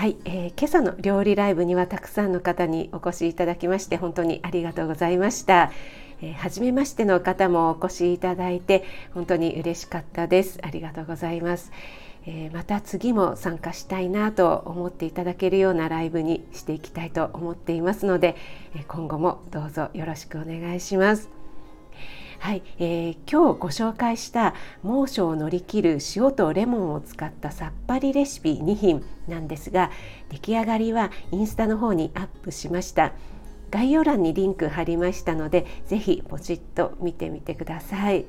はい、えー、今朝の料理ライブにはたくさんの方にお越しいただきまして本当にありがとうございました。えー、初めましての方もお越しいただいて本当に嬉しかったです。ありがとうございます。えー、また次も参加したいなと思っていただけるようなライブにしていきたいと思っていますので、え今後もどうぞよろしくお願いします。はい、えー、今日ご紹介した猛暑を乗り切る塩とレモンを使ったさっぱりレシピ2品なんですが出来上がりはインスタの方にアップしました概要欄にリンク貼りましたので是非ポチッと見てみてください。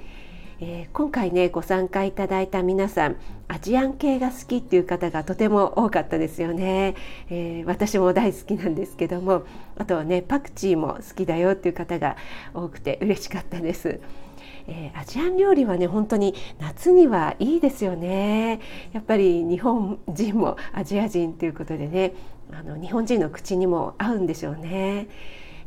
えー、今回ねご参加いただいた皆さんアジアン系が好きっていう方がとても多かったですよね、えー、私も大好きなんですけどもあとはねパクチーも好きだよっていう方が多くて嬉しかったです。えー、アジアン料理はね本当に夏にはいいですよねやっぱり日本人もアジア人ということでねあの日本人の口にも合うんでしょうね。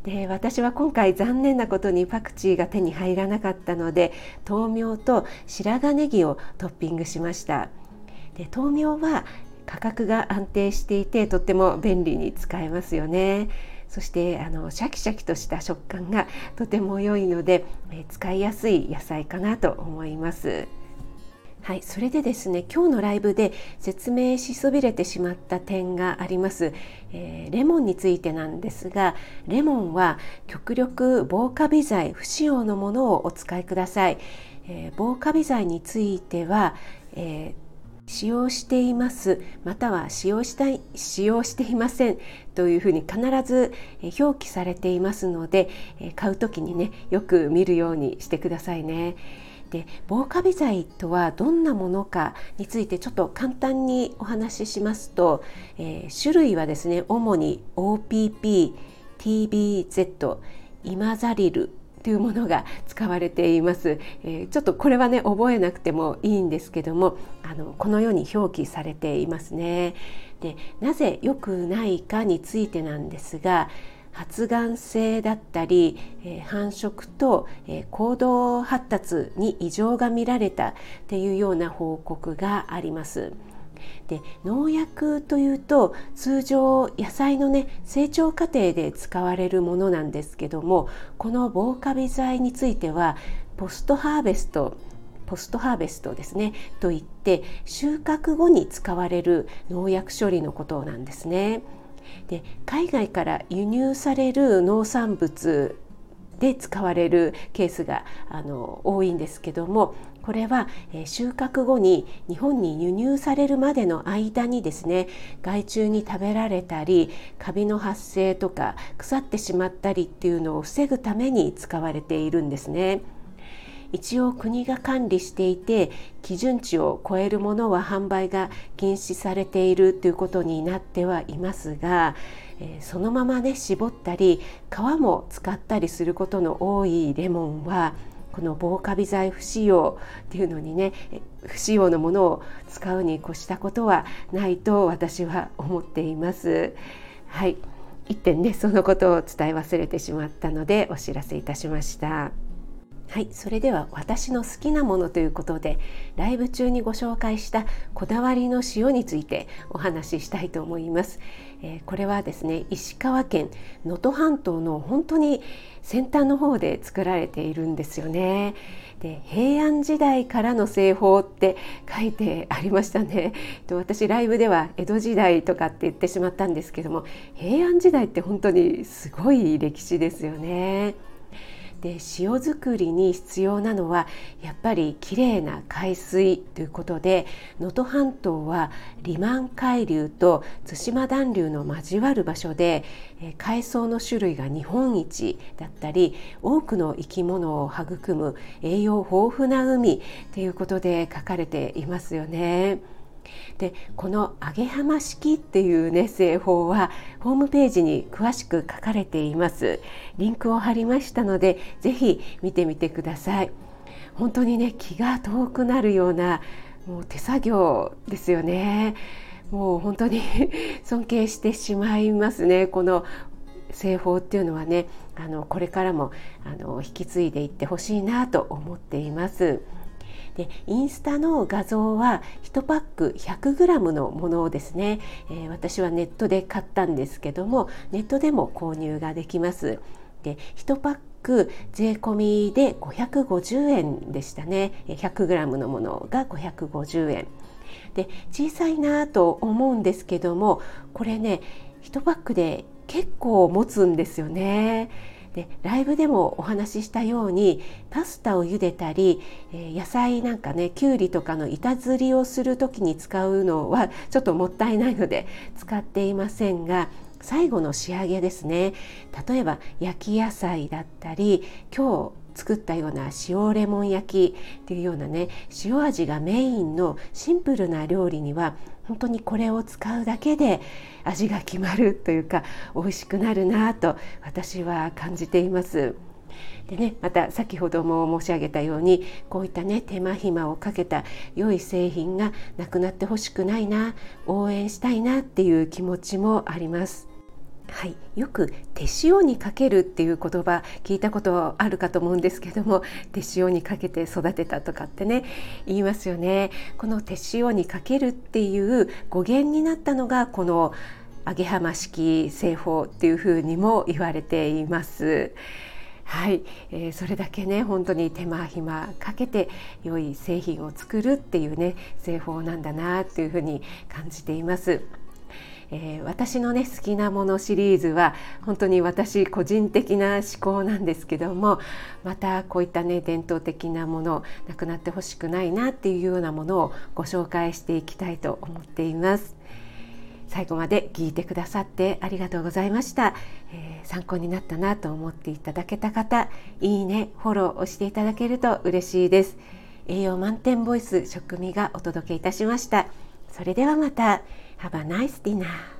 で私は今回残念なことにパクチーが手に入らなかったので豆苗と白髪ネギをトッピングしましたで豆苗は価格が安定していてとっても便利に使えますよねそしてあのシャキシャキとした食感がとても良いので使いやすい野菜かなと思います。はい、それでですね今日のライブで説明しそびれてしまった点があります、えー、レモンについてなんですがレモンは極力防カビ剤不使用のものをお使いください、えー、防カビ剤については、えー使用していますまたは使用したい使用していませんというふうに必ず表記されていますので買う時にねよく見るようにしてくださいね。で防カビ剤とはどんなものかについてちょっと簡単にお話ししますと、えー、種類はですね主に OPP、TBZ、イマザリルというものが使われています、えー、ちょっとこれはね覚えなくてもいいんですけどもあのこのように表記されていますね。でなぜ良くないかについてなんですが発がん性だったり、えー、繁殖と、えー、行動発達に異常が見られたっていうような報告があります。で農薬というと通常野菜のね成長過程で使われるものなんですけどもこの防カビ剤についてはポストハーベストポストハーベストですねといって収穫後に使われる農薬処理のことなんですね。で海外から輸入される農産物で使われるケースがあの多いんですけどもこれは、収穫後に日本に輸入されるまでの間にですね害虫に食べられたりカビの発生とか腐ってしまったりっていうのを防ぐために使われているんですね。一応国が管理していて基準値を超えるものは販売が禁止されているということになってはいますが、えー、そのままね絞ったり皮も使ったりすることの多いレモンはこの防カビ剤不使用っていうのにね不使用のものを使うに越したことはないと私は思っています。はい一点ねそのことを伝え忘れてしまったのでお知らせいたしました。はいそれでは私の好きなものということでライブ中にご紹介したこだわりの塩についてお話ししたいと思います、えー、これはですね石川県能登半島の本当に先端の方で作られているんですよね。で平安時代からの製法って書いてありましたね。私ライブでは江戸時代とかって言ってしまったんですけども平安時代って本当にすごい歴史ですよね。で塩作りに必要なのはやっぱりきれいな海水ということで能登半島はリマン海流と対馬暖流の交わる場所で海藻の種類が日本一だったり多くの生き物を育む栄養豊富な海ということで書かれていますよね。でこの揚げ浜式っていうね製法はホームページに詳しく書かれています。リンクを貼りましたのでぜひ見てみてください。本当にね気が遠くなるようなもう手作業ですよね。もう本当に 尊敬してしまいますね。この製法っていうのはねあのこれからもあの引き継いでいってほしいなと思っています。でインスタの画像は1パック 100g のものをですね、えー、私はネットで買ったんですけどもネットでも購入ができます。で1パック税込みで550円でしたね 100g のものが550円で小さいなと思うんですけどもこれね1パックで結構持つんですよね。でライブでもお話ししたようにパスタを茹でたり、え、野菜なんかねきゅうりとかの板ずりをする時に使うのはちょっともったいないので使っていませんが最後の仕上げですね。例えば焼き野菜だったり今日作ったような塩レモン焼きっていうようなね塩味がメインのシンプルな料理には本当にこれを使うだけで味が決まるというか美味しくなるなと私は感じています。でね、また先ほども申し上げたようにこういったね手間暇をかけた良い製品がなくなってほしくないな応援したいなっていう気持ちもあります。はい、よく手塩にかけるっていう言葉聞いたことあるかと思うんですけども手塩にかけて育てたとかってね言いますよねこの手塩にかけるっていう語源になったのがこの揚げ浜式製法っていうふうにも言われています。はい、えー、それだけね本当に手間暇かけて良い製品を作るっていうね製法なんだなっていうふうに感じています。えー、私のね好きなものシリーズは本当に私個人的な思考なんですけどもまたこういったね伝統的なものなくなってほしくないなっていうようなものをご紹介していきたいと思っています。最後まで聞いてくださってありがとうございました、えー、参考になったなと思っていただけた方いいねフォローをしていただけると嬉しいです。栄養満点ボイス食味がお届けいたしました。それではまた Have a nice dinner.